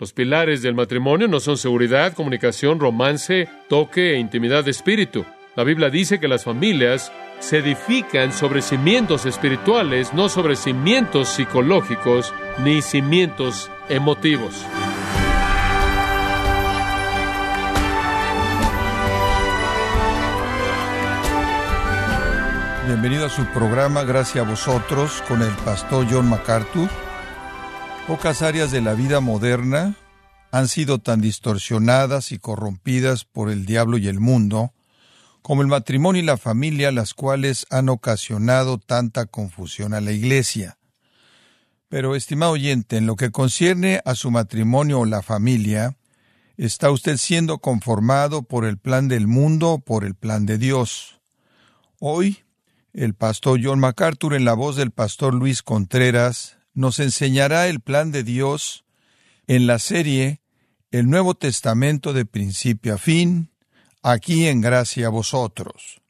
Los pilares del matrimonio no son seguridad, comunicación, romance, toque e intimidad de espíritu. La Biblia dice que las familias se edifican sobre cimientos espirituales, no sobre cimientos psicológicos ni cimientos emotivos. Bienvenido a su programa Gracias a vosotros con el pastor John MacArthur. Pocas áreas de la vida moderna han sido tan distorsionadas y corrompidas por el diablo y el mundo como el matrimonio y la familia, las cuales han ocasionado tanta confusión a la Iglesia. Pero, estimado oyente, en lo que concierne a su matrimonio o la familia, ¿está usted siendo conformado por el plan del mundo o por el plan de Dios? Hoy, el pastor John MacArthur, en la voz del pastor Luis Contreras, nos enseñará el plan de Dios en la serie El Nuevo Testamento de principio a fin, aquí en gracia a vosotros.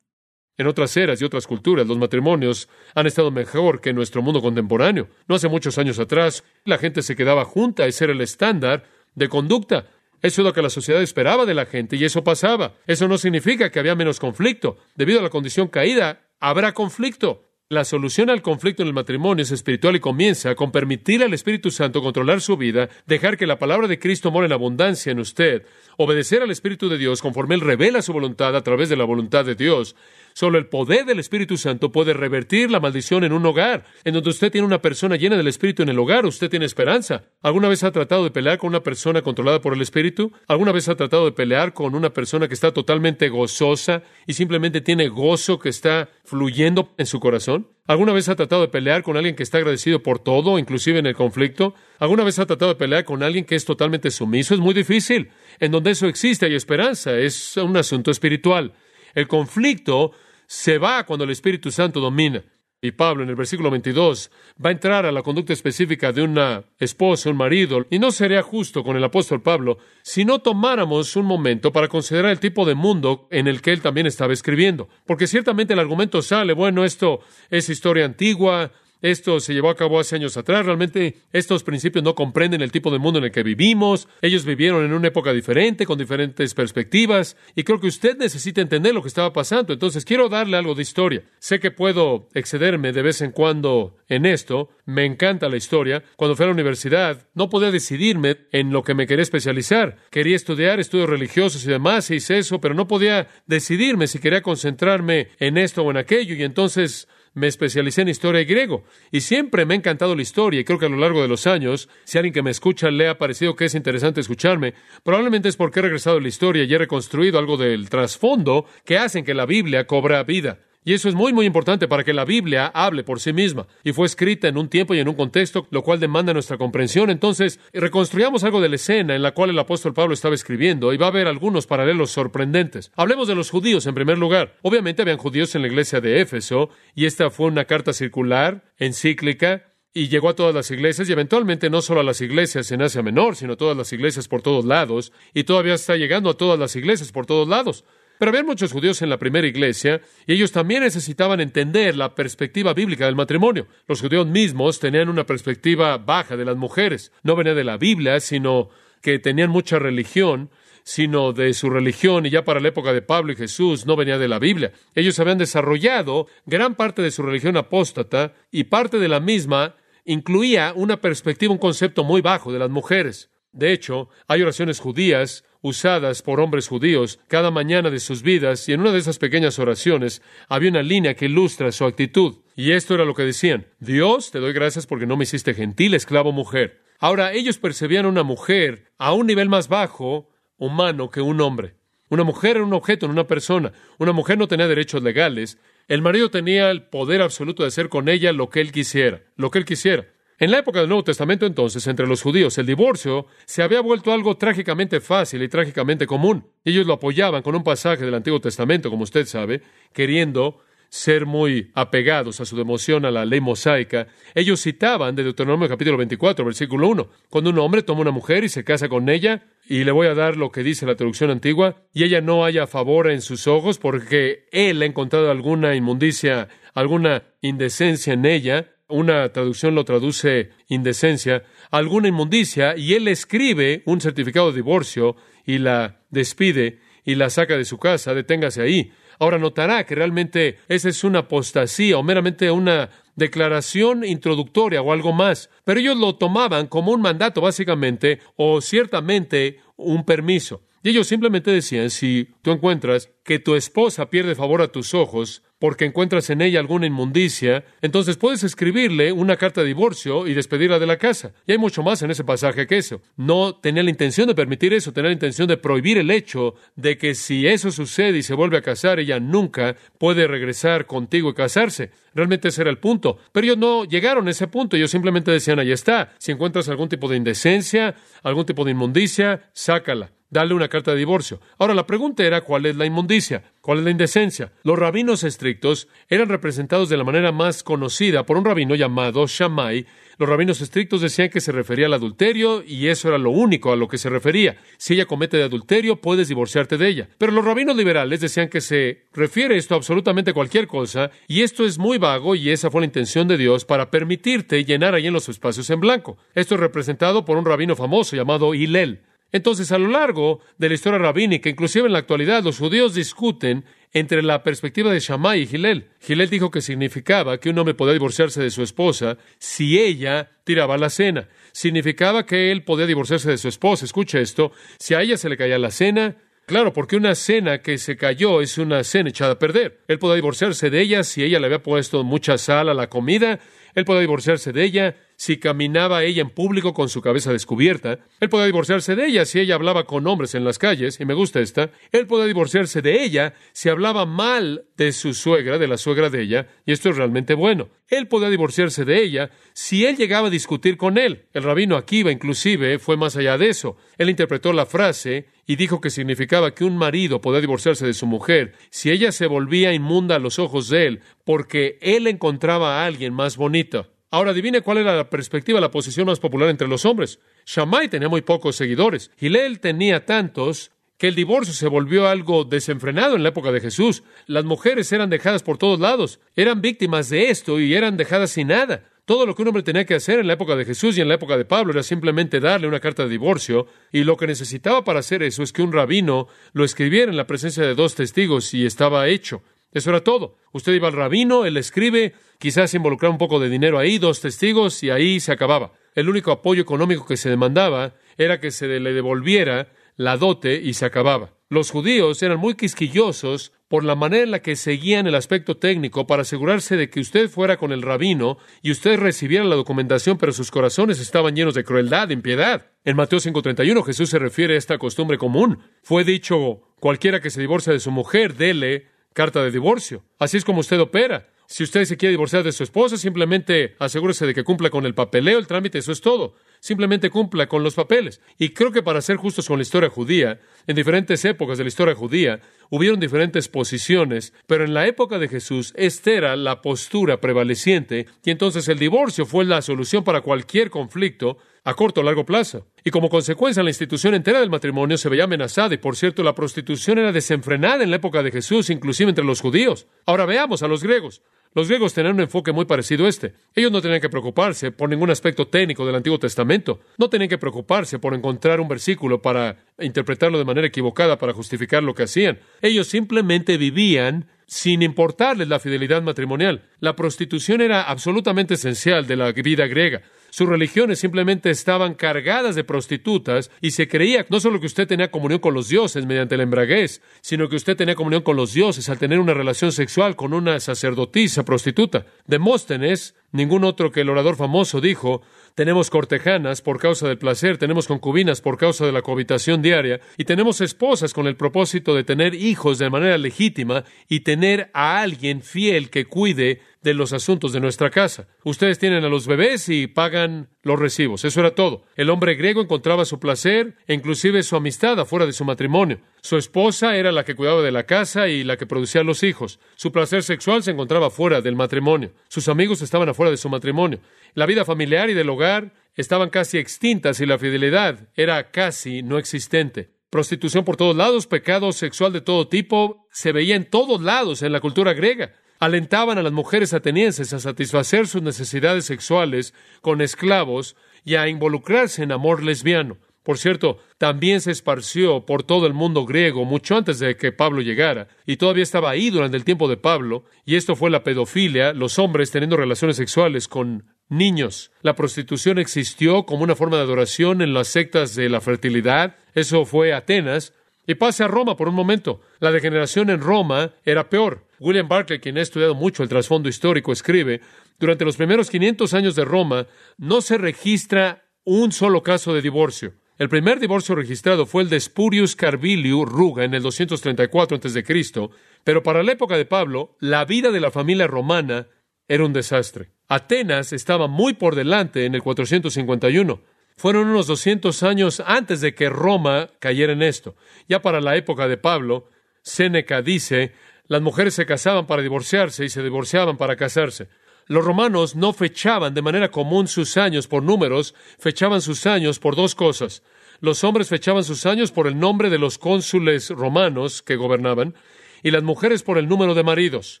En otras eras y otras culturas, los matrimonios han estado mejor que en nuestro mundo contemporáneo. No hace muchos años atrás, la gente se quedaba junta, ese era el estándar de conducta. Eso es lo que la sociedad esperaba de la gente y eso pasaba. Eso no significa que había menos conflicto. Debido a la condición caída, habrá conflicto. La solución al conflicto en el matrimonio es espiritual y comienza con permitir al Espíritu Santo controlar su vida, dejar que la palabra de Cristo more en abundancia en usted, obedecer al Espíritu de Dios conforme Él revela su voluntad a través de la voluntad de Dios, Solo el poder del Espíritu Santo puede revertir la maldición en un hogar. En donde usted tiene una persona llena del Espíritu en el hogar, usted tiene esperanza. ¿Alguna vez ha tratado de pelear con una persona controlada por el Espíritu? ¿Alguna vez ha tratado de pelear con una persona que está totalmente gozosa y simplemente tiene gozo que está fluyendo en su corazón? ¿Alguna vez ha tratado de pelear con alguien que está agradecido por todo, inclusive en el conflicto? ¿Alguna vez ha tratado de pelear con alguien que es totalmente sumiso? Es muy difícil. En donde eso existe hay esperanza. Es un asunto espiritual. El conflicto se va cuando el Espíritu Santo domina. Y Pablo en el versículo 22 va a entrar a la conducta específica de una esposa, un marido, y no sería justo con el apóstol Pablo si no tomáramos un momento para considerar el tipo de mundo en el que él también estaba escribiendo. Porque ciertamente el argumento sale, bueno, esto es historia antigua, esto se llevó a cabo hace años atrás. Realmente estos principios no comprenden el tipo de mundo en el que vivimos. Ellos vivieron en una época diferente, con diferentes perspectivas. Y creo que usted necesita entender lo que estaba pasando. Entonces quiero darle algo de historia. Sé que puedo excederme de vez en cuando en esto. Me encanta la historia. Cuando fui a la universidad no podía decidirme en lo que me quería especializar. Quería estudiar estudios religiosos y demás. hice eso, pero no podía decidirme si quería concentrarme en esto o en aquello. Y entonces me especialicé en historia griego. Y siempre me ha encantado la historia y creo que a lo largo de los años, si alguien que me escucha le ha parecido que es interesante escucharme, probablemente es porque he regresado a la historia y he reconstruido algo del trasfondo que hacen que la Biblia cobra vida. Y eso es muy, muy importante para que la Biblia hable por sí misma. Y fue escrita en un tiempo y en un contexto, lo cual demanda nuestra comprensión. Entonces, reconstruyamos algo de la escena en la cual el apóstol Pablo estaba escribiendo y va a haber algunos paralelos sorprendentes. Hablemos de los judíos en primer lugar. Obviamente habían judíos en la iglesia de Éfeso y esta fue una carta circular, encíclica, y llegó a todas las iglesias y eventualmente no solo a las iglesias en Asia Menor, sino a todas las iglesias por todos lados, y todavía está llegando a todas las iglesias por todos lados. Pero había muchos judíos en la primera iglesia y ellos también necesitaban entender la perspectiva bíblica del matrimonio. Los judíos mismos tenían una perspectiva baja de las mujeres. No venía de la Biblia, sino que tenían mucha religión, sino de su religión, y ya para la época de Pablo y Jesús no venía de la Biblia. Ellos habían desarrollado gran parte de su religión apóstata y parte de la misma incluía una perspectiva, un concepto muy bajo de las mujeres. De hecho, hay oraciones judías usadas por hombres judíos cada mañana de sus vidas, y en una de esas pequeñas oraciones había una línea que ilustra su actitud. Y esto era lo que decían, Dios, te doy gracias porque no me hiciste gentil, esclavo, mujer. Ahora, ellos percibían a una mujer a un nivel más bajo, humano, que un hombre. Una mujer era un objeto, en una persona. Una mujer no tenía derechos legales. El marido tenía el poder absoluto de hacer con ella lo que él quisiera, lo que él quisiera. En la época del Nuevo Testamento entonces, entre los judíos, el divorcio se había vuelto algo trágicamente fácil y trágicamente común. Ellos lo apoyaban con un pasaje del Antiguo Testamento, como usted sabe, queriendo ser muy apegados a su devoción a la ley mosaica. Ellos citaban de Deuteronomio capítulo 24, versículo 1, cuando un hombre toma una mujer y se casa con ella, y le voy a dar lo que dice la traducción antigua, y ella no haya favor en sus ojos porque él ha encontrado alguna inmundicia, alguna indecencia en ella, una traducción lo traduce indecencia, alguna inmundicia, y él escribe un certificado de divorcio y la despide y la saca de su casa, deténgase ahí. Ahora notará que realmente esa es una apostasía o meramente una declaración introductoria o algo más. Pero ellos lo tomaban como un mandato básicamente o ciertamente un permiso. Y ellos simplemente decían, si tú encuentras que tu esposa pierde favor a tus ojos porque encuentras en ella alguna inmundicia, entonces puedes escribirle una carta de divorcio y despedirla de la casa. Y hay mucho más en ese pasaje que eso. No tenía la intención de permitir eso, tenía la intención de prohibir el hecho de que si eso sucede y se vuelve a casar, ella nunca puede regresar contigo y casarse. Realmente ese era el punto. Pero ellos no llegaron a ese punto, ellos simplemente decían, ahí está, si encuentras algún tipo de indecencia, algún tipo de inmundicia, sácala darle una carta de divorcio. Ahora, la pregunta era cuál es la inmundicia, cuál es la indecencia. Los rabinos estrictos eran representados de la manera más conocida por un rabino llamado Shammai. Los rabinos estrictos decían que se refería al adulterio y eso era lo único a lo que se refería. Si ella comete adulterio, puedes divorciarte de ella. Pero los rabinos liberales decían que se refiere esto a absolutamente cualquier cosa y esto es muy vago y esa fue la intención de Dios para permitirte llenar ahí en los espacios en blanco. Esto es representado por un rabino famoso llamado Hillel. Entonces, a lo largo de la historia rabínica, inclusive en la actualidad, los judíos discuten entre la perspectiva de Shammai y Gilel. Gilel dijo que significaba que un hombre podía divorciarse de su esposa si ella tiraba la cena. Significaba que él podía divorciarse de su esposa. Escucha esto. Si a ella se le caía la cena, Claro, porque una cena que se cayó es una cena echada a perder. Él podía divorciarse de ella si ella le había puesto mucha sal a la comida. Él podía divorciarse de ella si caminaba ella en público con su cabeza descubierta. Él podía divorciarse de ella si ella hablaba con hombres en las calles, y me gusta esta. Él podía divorciarse de ella si hablaba mal de su suegra, de la suegra de ella, y esto es realmente bueno. Él podía divorciarse de ella si él llegaba a discutir con él. El rabino Akiva inclusive fue más allá de eso. Él interpretó la frase y dijo que significaba que un marido podía divorciarse de su mujer si ella se volvía inmunda a los ojos de él porque él encontraba a alguien más bonito. Ahora adivine cuál era la perspectiva, la posición más popular entre los hombres. Shammai tenía muy pocos seguidores. Hillel tenía tantos que el divorcio se volvió algo desenfrenado en la época de Jesús. Las mujeres eran dejadas por todos lados, eran víctimas de esto y eran dejadas sin nada. Todo lo que un hombre tenía que hacer en la época de Jesús y en la época de Pablo era simplemente darle una carta de divorcio, y lo que necesitaba para hacer eso es que un rabino lo escribiera en la presencia de dos testigos y estaba hecho. Eso era todo. Usted iba al rabino, él escribe, quizás involucraba un poco de dinero ahí, dos testigos, y ahí se acababa. El único apoyo económico que se demandaba era que se le devolviera la dote y se acababa. Los judíos eran muy quisquillosos por la manera en la que seguían el aspecto técnico para asegurarse de que usted fuera con el rabino y usted recibiera la documentación, pero sus corazones estaban llenos de crueldad, e impiedad. En Mateo 5:31 Jesús se refiere a esta costumbre común. Fue dicho, cualquiera que se divorcia de su mujer, dele carta de divorcio. Así es como usted opera. Si usted se quiere divorciar de su esposa, simplemente asegúrese de que cumpla con el papeleo, el trámite, eso es todo. Simplemente cumpla con los papeles. Y creo que para ser justos con la historia judía, en diferentes épocas de la historia judía, hubieron diferentes posiciones, pero en la época de Jesús, esta era la postura prevaleciente, y entonces el divorcio fue la solución para cualquier conflicto a corto o largo plazo. Y como consecuencia, la institución entera del matrimonio se veía amenazada y, por cierto, la prostitución era desenfrenada en la época de Jesús, inclusive entre los judíos. Ahora veamos a los griegos. Los griegos tenían un enfoque muy parecido a este. Ellos no tenían que preocuparse por ningún aspecto técnico del Antiguo Testamento. No tenían que preocuparse por encontrar un versículo para interpretarlo de manera equivocada para justificar lo que hacían. Ellos simplemente vivían sin importarles la fidelidad matrimonial. La prostitución era absolutamente esencial de la vida griega. Sus religiones simplemente estaban cargadas de prostitutas y se creía no solo que usted tenía comunión con los dioses mediante la embraguez, sino que usted tenía comunión con los dioses al tener una relación sexual con una sacerdotisa prostituta. Demóstenes, ningún otro que el orador famoso, dijo, tenemos cortejanas por causa del placer, tenemos concubinas por causa de la cohabitación diaria, y tenemos esposas con el propósito de tener hijos de manera legítima y tener a alguien fiel que cuide de los asuntos de nuestra casa. Ustedes tienen a los bebés y pagan los recibos. Eso era todo. El hombre griego encontraba su placer e inclusive su amistad afuera de su matrimonio. Su esposa era la que cuidaba de la casa y la que producía los hijos. Su placer sexual se encontraba fuera del matrimonio. Sus amigos estaban afuera de su matrimonio. La vida familiar y del hogar estaban casi extintas y la fidelidad era casi no existente. Prostitución por todos lados, pecado sexual de todo tipo, se veía en todos lados en la cultura griega. Alentaban a las mujeres atenienses a satisfacer sus necesidades sexuales con esclavos y a involucrarse en amor lesbiano. Por cierto, también se esparció por todo el mundo griego mucho antes de que Pablo llegara, y todavía estaba ahí durante el tiempo de Pablo, y esto fue la pedofilia, los hombres teniendo relaciones sexuales con niños. La prostitución existió como una forma de adoración en las sectas de la fertilidad, eso fue Atenas, y pase a Roma por un momento. La degeneración en Roma era peor. William Barclay, quien ha estudiado mucho el trasfondo histórico, escribe, durante los primeros 500 años de Roma no se registra un solo caso de divorcio. El primer divorcio registrado fue el de Spurius Carviliu Ruga en el 234 a.C., pero para la época de Pablo, la vida de la familia romana era un desastre. Atenas estaba muy por delante en el 451. Fueron unos 200 años antes de que Roma cayera en esto. Ya para la época de Pablo, Séneca dice, las mujeres se casaban para divorciarse y se divorciaban para casarse. Los romanos no fechaban de manera común sus años por números, fechaban sus años por dos cosas. Los hombres fechaban sus años por el nombre de los cónsules romanos que gobernaban, y las mujeres por el número de maridos.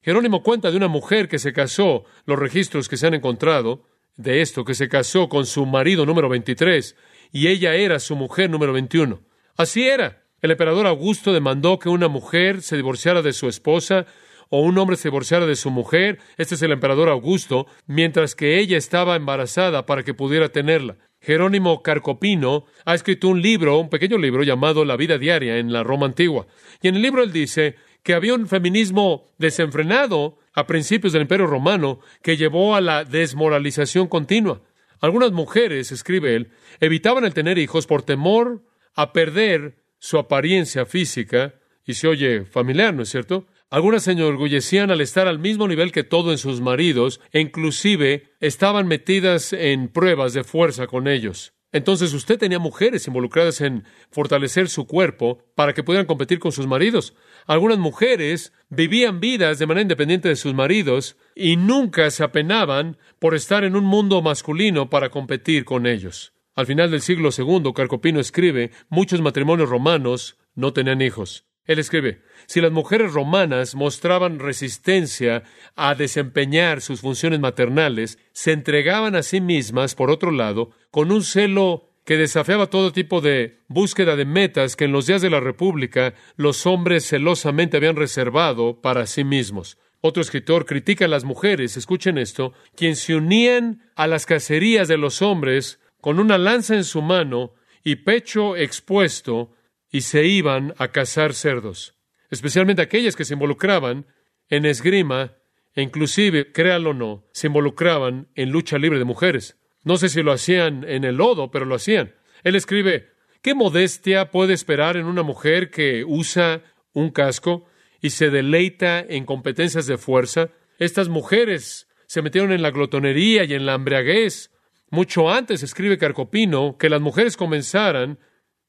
Jerónimo cuenta de una mujer que se casó, los registros que se han encontrado, de esto, que se casó con su marido número 23, y ella era su mujer número 21. Así era. El emperador Augusto demandó que una mujer se divorciara de su esposa o un hombre se divorciara de su mujer, este es el emperador Augusto, mientras que ella estaba embarazada para que pudiera tenerla. Jerónimo Carcopino ha escrito un libro, un pequeño libro llamado La vida diaria en la Roma antigua. Y en el libro él dice que había un feminismo desenfrenado a principios del Imperio Romano que llevó a la desmoralización continua. Algunas mujeres, escribe él, evitaban el tener hijos por temor a perder su apariencia física, y se oye familiar, ¿no es cierto? Algunas se enorgullecían al estar al mismo nivel que todo en sus maridos, e inclusive estaban metidas en pruebas de fuerza con ellos. Entonces usted tenía mujeres involucradas en fortalecer su cuerpo para que pudieran competir con sus maridos. Algunas mujeres vivían vidas de manera independiente de sus maridos y nunca se apenaban por estar en un mundo masculino para competir con ellos. Al final del siglo II, Carcopino escribe, muchos matrimonios romanos no tenían hijos. Él escribe, si las mujeres romanas mostraban resistencia a desempeñar sus funciones maternales, se entregaban a sí mismas, por otro lado, con un celo que desafiaba todo tipo de búsqueda de metas que en los días de la República los hombres celosamente habían reservado para sí mismos. Otro escritor critica a las mujeres, escuchen esto, quienes se unían a las cacerías de los hombres con una lanza en su mano y pecho expuesto y se iban a cazar cerdos, especialmente aquellas que se involucraban en esgrima e inclusive, créalo o no, se involucraban en lucha libre de mujeres. No sé si lo hacían en el lodo, pero lo hacían. Él escribe, ¿qué modestia puede esperar en una mujer que usa un casco y se deleita en competencias de fuerza? Estas mujeres se metieron en la glotonería y en la embriaguez. Mucho antes, escribe Carcopino, que las mujeres comenzaran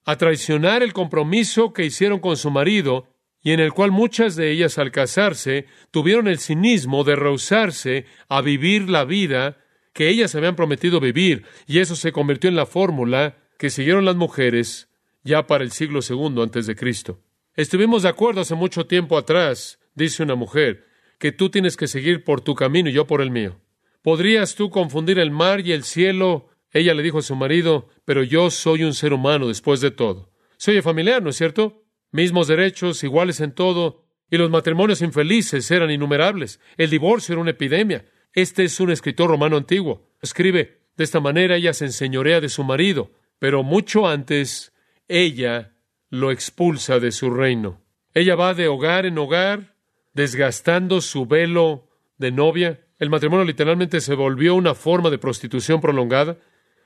a traicionar el compromiso que hicieron con su marido y en el cual muchas de ellas al casarse tuvieron el cinismo de rehusarse a vivir la vida que ellas habían prometido vivir, y eso se convirtió en la fórmula que siguieron las mujeres ya para el siglo segundo antes de Cristo. Estuvimos de acuerdo hace mucho tiempo atrás, dice una mujer, que tú tienes que seguir por tu camino y yo por el mío. ¿Podrías tú confundir el mar y el cielo ella le dijo a su marido, pero yo soy un ser humano después de todo. Se oye familiar, ¿no es cierto? Mismos derechos, iguales en todo, y los matrimonios infelices eran innumerables. El divorcio era una epidemia. Este es un escritor romano antiguo. Escribe, de esta manera ella se enseñorea de su marido, pero mucho antes ella lo expulsa de su reino. Ella va de hogar en hogar, desgastando su velo de novia. El matrimonio literalmente se volvió una forma de prostitución prolongada.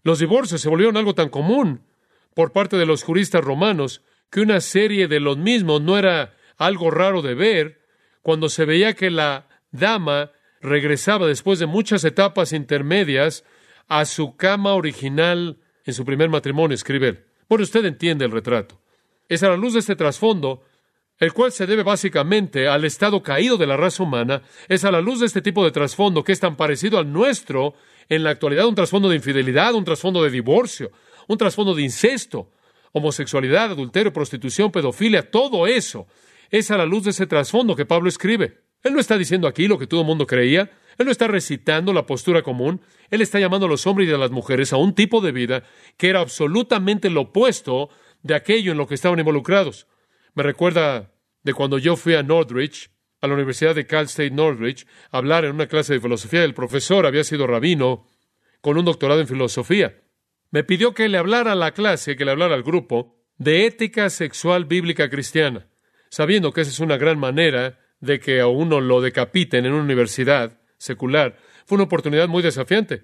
Los divorcios se volvieron algo tan común por parte de los juristas romanos que una serie de los mismos no era algo raro de ver cuando se veía que la dama regresaba después de muchas etapas intermedias a su cama original en su primer matrimonio, escribe Bueno, usted entiende el retrato. Es a la luz de este trasfondo, el cual se debe básicamente al estado caído de la raza humana, es a la luz de este tipo de trasfondo que es tan parecido al nuestro en la actualidad un trasfondo de infidelidad, un trasfondo de divorcio, un trasfondo de incesto, homosexualidad, adulterio, prostitución, pedofilia, todo eso es a la luz de ese trasfondo que Pablo escribe. Él no está diciendo aquí lo que todo el mundo creía. Él no está recitando la postura común. Él está llamando a los hombres y a las mujeres a un tipo de vida que era absolutamente lo opuesto de aquello en lo que estaban involucrados. Me recuerda de cuando yo fui a Northridge, a la Universidad de Cal State Northridge, a hablar en una clase de filosofía. El profesor había sido rabino con un doctorado en filosofía. Me pidió que le hablara a la clase, que le hablara al grupo, de ética sexual bíblica cristiana, sabiendo que esa es una gran manera de que a uno lo decapiten en una universidad secular. Fue una oportunidad muy desafiante.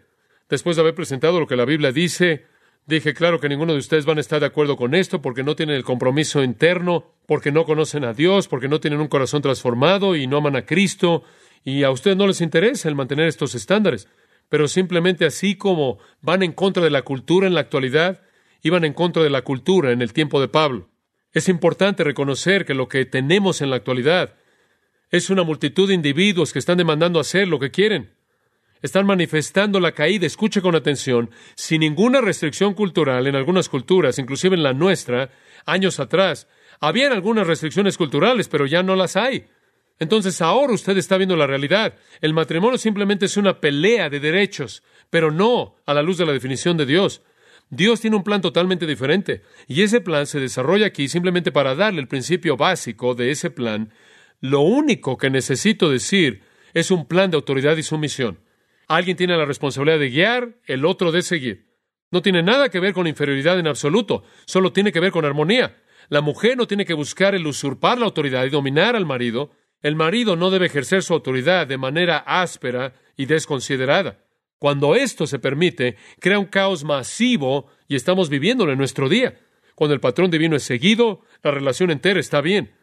Después de haber presentado lo que la Biblia dice, dije, claro que ninguno de ustedes van a estar de acuerdo con esto porque no tienen el compromiso interno, porque no conocen a Dios, porque no tienen un corazón transformado y no aman a Cristo, y a ustedes no les interesa el mantener estos estándares. Pero simplemente así como van en contra de la cultura en la actualidad, iban en contra de la cultura en el tiempo de Pablo. Es importante reconocer que lo que tenemos en la actualidad es una multitud de individuos que están demandando hacer lo que quieren. Están manifestando la caída, escuche con atención, sin ninguna restricción cultural en algunas culturas, inclusive en la nuestra, años atrás. Habían algunas restricciones culturales, pero ya no las hay. Entonces ahora usted está viendo la realidad. El matrimonio simplemente es una pelea de derechos, pero no a la luz de la definición de Dios. Dios tiene un plan totalmente diferente, y ese plan se desarrolla aquí simplemente para darle el principio básico de ese plan. Lo único que necesito decir es un plan de autoridad y sumisión. Alguien tiene la responsabilidad de guiar, el otro de seguir. No tiene nada que ver con inferioridad en absoluto, solo tiene que ver con armonía. La mujer no tiene que buscar el usurpar la autoridad y dominar al marido. El marido no debe ejercer su autoridad de manera áspera y desconsiderada. Cuando esto se permite, crea un caos masivo y estamos viviéndolo en nuestro día. Cuando el patrón divino es seguido, la relación entera está bien.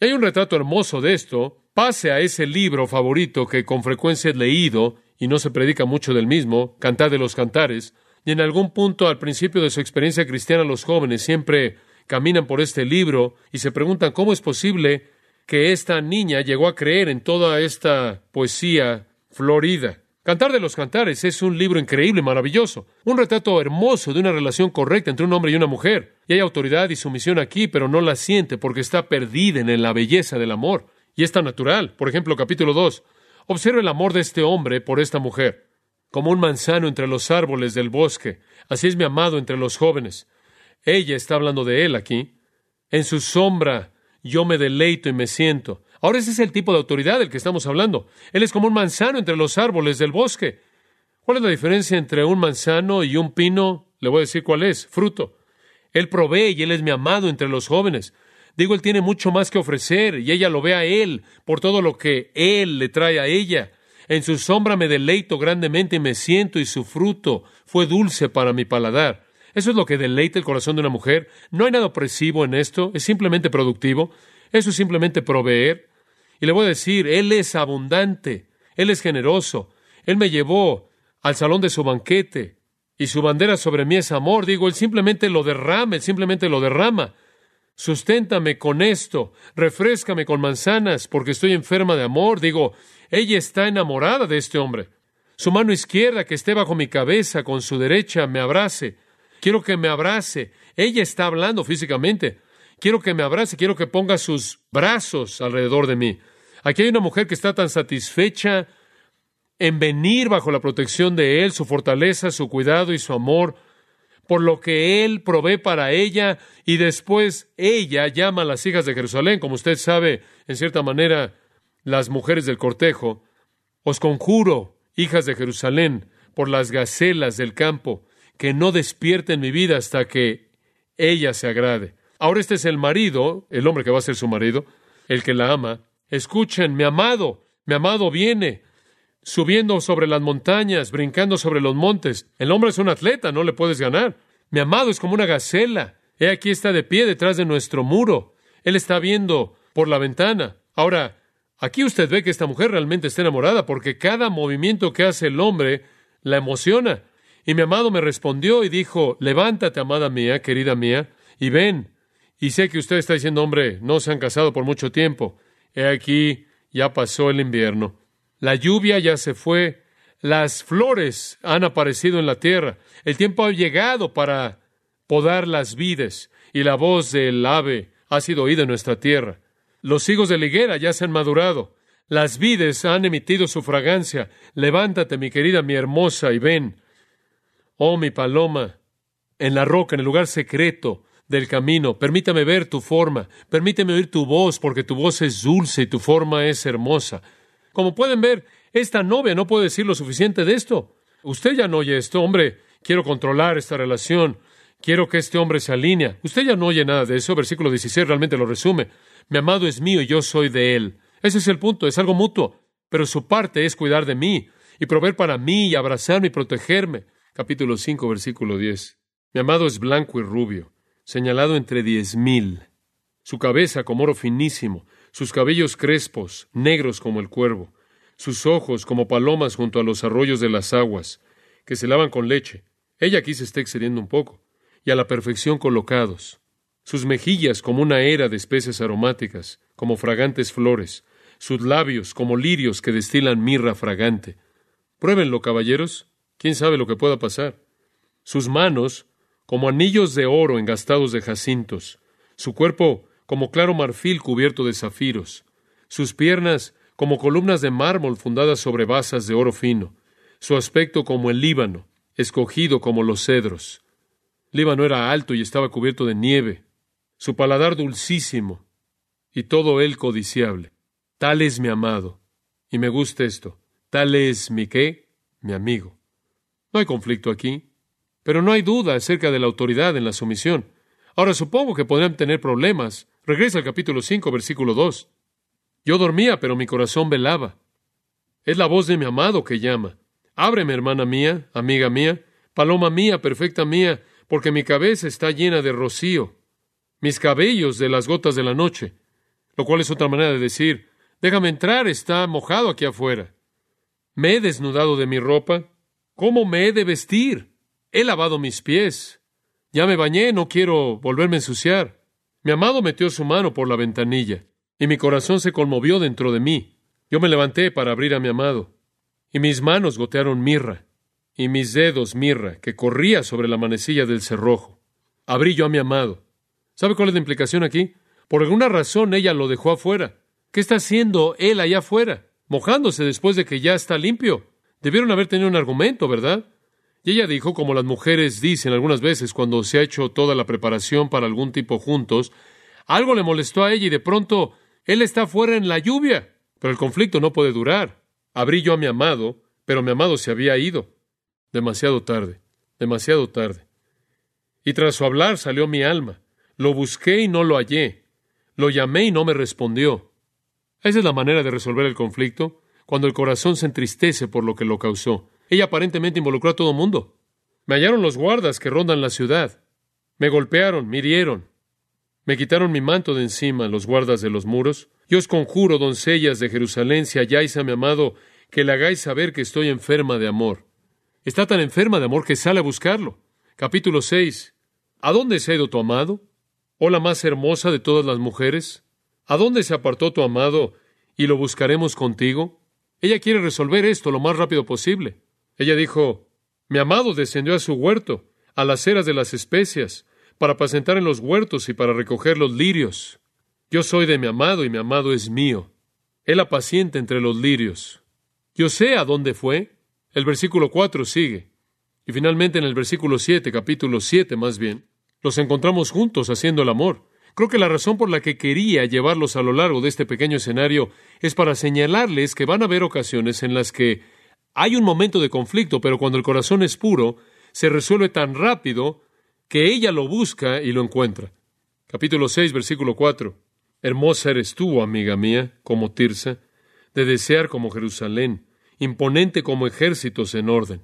Hay un retrato hermoso de esto. Pase a ese libro favorito que con frecuencia es leído y no se predica mucho del mismo, Cantar de los Cantares, y en algún punto al principio de su experiencia cristiana los jóvenes siempre caminan por este libro y se preguntan cómo es posible que esta niña llegó a creer en toda esta poesía florida. Cantar de los Cantares es un libro increíble, maravilloso, un retrato hermoso de una relación correcta entre un hombre y una mujer. Y hay autoridad y sumisión aquí, pero no la siente porque está perdida en la belleza del amor. Y es tan natural. Por ejemplo, capítulo 2. Observe el amor de este hombre por esta mujer. Como un manzano entre los árboles del bosque, así es mi amado entre los jóvenes. Ella está hablando de él aquí. En su sombra yo me deleito y me siento. Ahora ese es el tipo de autoridad del que estamos hablando. Él es como un manzano entre los árboles del bosque. ¿Cuál es la diferencia entre un manzano y un pino? Le voy a decir cuál es. Fruto. Él provee y él es mi amado entre los jóvenes. Digo, él tiene mucho más que ofrecer y ella lo ve a él por todo lo que él le trae a ella. En su sombra me deleito grandemente y me siento y su fruto fue dulce para mi paladar. Eso es lo que deleita el corazón de una mujer. No hay nada opresivo en esto, es simplemente productivo. Eso es simplemente proveer. Y le voy a decir, Él es abundante, Él es generoso, Él me llevó al salón de su banquete y su bandera sobre mí es amor. Digo, Él simplemente lo derrama, Él simplemente lo derrama. Susténtame con esto, refrescame con manzanas, porque estoy enferma de amor. Digo, ella está enamorada de este hombre. Su mano izquierda que esté bajo mi cabeza, con su derecha me abrace. Quiero que me abrace. Ella está hablando físicamente. Quiero que me abrace, quiero que ponga sus brazos alrededor de mí. Aquí hay una mujer que está tan satisfecha en venir bajo la protección de Él, su fortaleza, su cuidado y su amor, por lo que Él provee para ella, y después ella llama a las hijas de Jerusalén, como usted sabe, en cierta manera, las mujeres del cortejo, os conjuro, hijas de Jerusalén, por las gacelas del campo, que no despierten mi vida hasta que ella se agrade. Ahora este es el marido, el hombre que va a ser su marido, el que la ama, Escuchen, mi amado, mi amado viene, subiendo sobre las montañas, brincando sobre los montes. El hombre es un atleta, no le puedes ganar. Mi amado es como una gacela. He aquí está de pie detrás de nuestro muro. Él está viendo por la ventana. Ahora, aquí usted ve que esta mujer realmente está enamorada porque cada movimiento que hace el hombre la emociona. Y mi amado me respondió y dijo, levántate, amada mía, querida mía, y ven. Y sé que usted está diciendo, hombre, no se han casado por mucho tiempo. He aquí, ya pasó el invierno. La lluvia ya se fue. Las flores han aparecido en la tierra. El tiempo ha llegado para podar las vides y la voz del ave ha sido oída en nuestra tierra. Los higos de la higuera ya se han madurado. Las vides han emitido su fragancia. Levántate, mi querida, mi hermosa, y ven. Oh, mi paloma, en la roca, en el lugar secreto del camino, permítame ver tu forma, permíteme oír tu voz, porque tu voz es dulce y tu forma es hermosa. Como pueden ver, esta novia no puede decir lo suficiente de esto. Usted ya no oye esto, hombre, quiero controlar esta relación, quiero que este hombre se alinea. Usted ya no oye nada de eso, versículo 16 realmente lo resume. Mi amado es mío y yo soy de él. Ese es el punto, es algo mutuo, pero su parte es cuidar de mí y proveer para mí y abrazarme y protegerme. Capítulo 5, versículo 10. Mi amado es blanco y rubio, señalado entre diez mil. Su cabeza como oro finísimo, sus cabellos crespos, negros como el cuervo, sus ojos como palomas junto a los arroyos de las aguas, que se lavan con leche. Ella aquí se está excediendo un poco, y a la perfección colocados. Sus mejillas como una era de especies aromáticas, como fragantes flores, sus labios como lirios que destilan mirra fragante. Pruébenlo, caballeros. ¿Quién sabe lo que pueda pasar? Sus manos como anillos de oro engastados de jacintos, su cuerpo como claro marfil cubierto de zafiros, sus piernas como columnas de mármol fundadas sobre basas de oro fino, su aspecto como el Líbano, escogido como los cedros. Líbano era alto y estaba cubierto de nieve, su paladar dulcísimo, y todo él codiciable. Tal es mi amado, y me gusta esto. Tal es mi qué, mi amigo. No hay conflicto aquí, pero no hay duda acerca de la autoridad en la sumisión. Ahora supongo que podrían tener problemas. Regresa al capítulo 5, versículo 2. Yo dormía, pero mi corazón velaba. Es la voz de mi amado que llama. Ábreme, hermana mía, amiga mía, paloma mía, perfecta mía, porque mi cabeza está llena de rocío, mis cabellos de las gotas de la noche, lo cual es otra manera de decir, déjame entrar, está mojado aquí afuera. Me he desnudado de mi ropa, ¿cómo me he de vestir? He lavado mis pies, ya me bañé, no quiero volverme a ensuciar. Mi amado metió su mano por la ventanilla y mi corazón se conmovió dentro de mí. Yo me levanté para abrir a mi amado, y mis manos gotearon mirra, y mis dedos mirra, que corría sobre la manecilla del cerrojo. Abrí yo a mi amado. ¿Sabe cuál es la implicación aquí? Por alguna razón ella lo dejó afuera. ¿Qué está haciendo él allá afuera? Mojándose después de que ya está limpio. Debieron haber tenido un argumento, ¿verdad? Y ella dijo, como las mujeres dicen algunas veces cuando se ha hecho toda la preparación para algún tipo juntos, algo le molestó a ella y de pronto él está fuera en la lluvia, pero el conflicto no puede durar. Abrí yo a mi amado, pero mi amado se había ido. Demasiado tarde, demasiado tarde. Y tras su hablar salió mi alma. Lo busqué y no lo hallé. Lo llamé y no me respondió. Esa es la manera de resolver el conflicto, cuando el corazón se entristece por lo que lo causó. Ella aparentemente involucró a todo mundo. Me hallaron los guardas que rondan la ciudad. Me golpearon, me hirieron. Me quitaron mi manto de encima los guardas de los muros. Yo os conjuro, doncellas de Jerusalén, si halláis a mi amado, que le hagáis saber que estoy enferma de amor. Está tan enferma de amor que sale a buscarlo. Capítulo 6. ¿A dónde se ha ido tu amado? ¿Oh la más hermosa de todas las mujeres? ¿A dónde se apartó tu amado y lo buscaremos contigo? Ella quiere resolver esto lo más rápido posible. Ella dijo, mi amado descendió a su huerto, a las eras de las especias, para apacentar en los huertos y para recoger los lirios. Yo soy de mi amado y mi amado es mío. Él apacienta entre los lirios. Yo sé a dónde fue. El versículo 4 sigue. Y finalmente en el versículo 7, capítulo 7 más bien, los encontramos juntos haciendo el amor. Creo que la razón por la que quería llevarlos a lo largo de este pequeño escenario es para señalarles que van a haber ocasiones en las que hay un momento de conflicto, pero cuando el corazón es puro, se resuelve tan rápido que ella lo busca y lo encuentra. Capítulo 6, versículo 4. Hermosa eres tú, amiga mía, como Tirsa, de desear como Jerusalén, imponente como ejércitos en orden.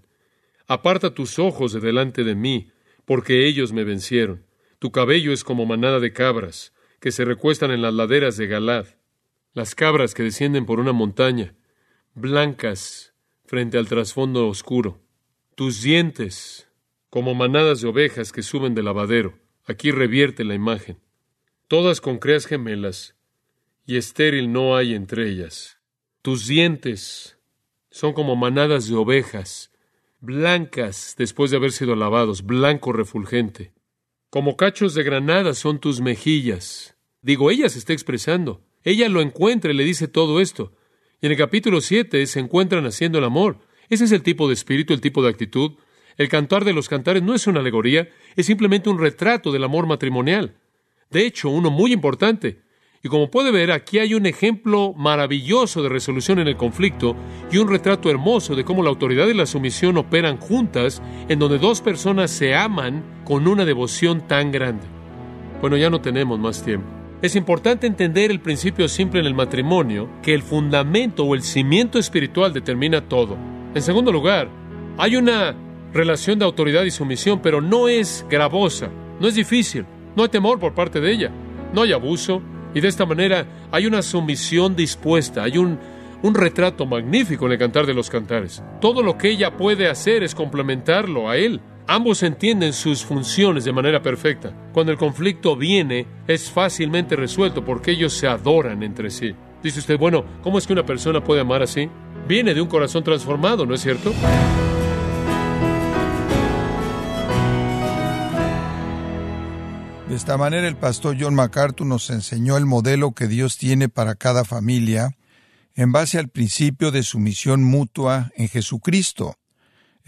Aparta tus ojos de delante de mí, porque ellos me vencieron. Tu cabello es como manada de cabras, que se recuestan en las laderas de Galad. Las cabras que descienden por una montaña, blancas frente al trasfondo oscuro. Tus dientes como manadas de ovejas que suben del lavadero. Aquí revierte la imagen. Todas con creas gemelas, y estéril no hay entre ellas. Tus dientes son como manadas de ovejas, blancas después de haber sido lavados, blanco refulgente. Como cachos de granada son tus mejillas. Digo, ella se está expresando. Ella lo encuentra y le dice todo esto. Y en el capítulo 7 se encuentran haciendo el amor. Ese es el tipo de espíritu, el tipo de actitud. El cantar de los cantares no es una alegoría, es simplemente un retrato del amor matrimonial. De hecho, uno muy importante. Y como puede ver, aquí hay un ejemplo maravilloso de resolución en el conflicto y un retrato hermoso de cómo la autoridad y la sumisión operan juntas, en donde dos personas se aman con una devoción tan grande. Bueno, ya no tenemos más tiempo. Es importante entender el principio simple en el matrimonio, que el fundamento o el cimiento espiritual determina todo. En segundo lugar, hay una relación de autoridad y sumisión, pero no es gravosa, no es difícil, no hay temor por parte de ella, no hay abuso, y de esta manera hay una sumisión dispuesta, hay un, retrato magnífico en el cantar de los cantares. Todo lo que ella puede hacer es complementarlo a él. Ambos entienden sus funciones de manera perfecta. Cuando el conflicto viene, es fácilmente resuelto porque ellos se adoran entre sí. Dice usted, bueno, ¿cómo es que una persona puede amar así? Viene de un corazón transformado, ¿no es cierto? De esta manera el pastor John MacArthur nos enseñó el modelo que Dios tiene para cada familia en base al principio de sumisión mutua en Jesucristo.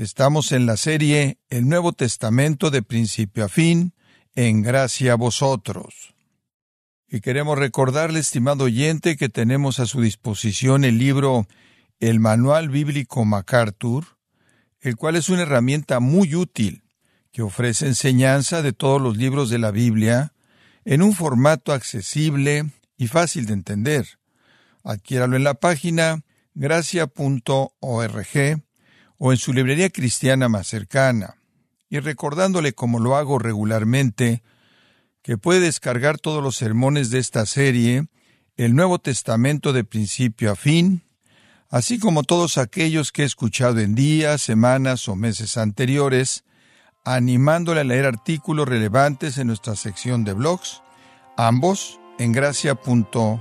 Estamos en la serie El Nuevo Testamento de principio a fin, en gracia a vosotros. Y queremos recordarle, estimado oyente, que tenemos a su disposición el libro El Manual Bíblico MacArthur, el cual es una herramienta muy útil que ofrece enseñanza de todos los libros de la Biblia en un formato accesible y fácil de entender. Adquiéralo en la página gracia.org o en su librería cristiana más cercana. Y recordándole, como lo hago regularmente, que puede descargar todos los sermones de esta serie, el Nuevo Testamento de principio a fin, así como todos aquellos que he escuchado en días, semanas o meses anteriores, animándole a leer artículos relevantes en nuestra sección de blogs, ambos en gracia.org.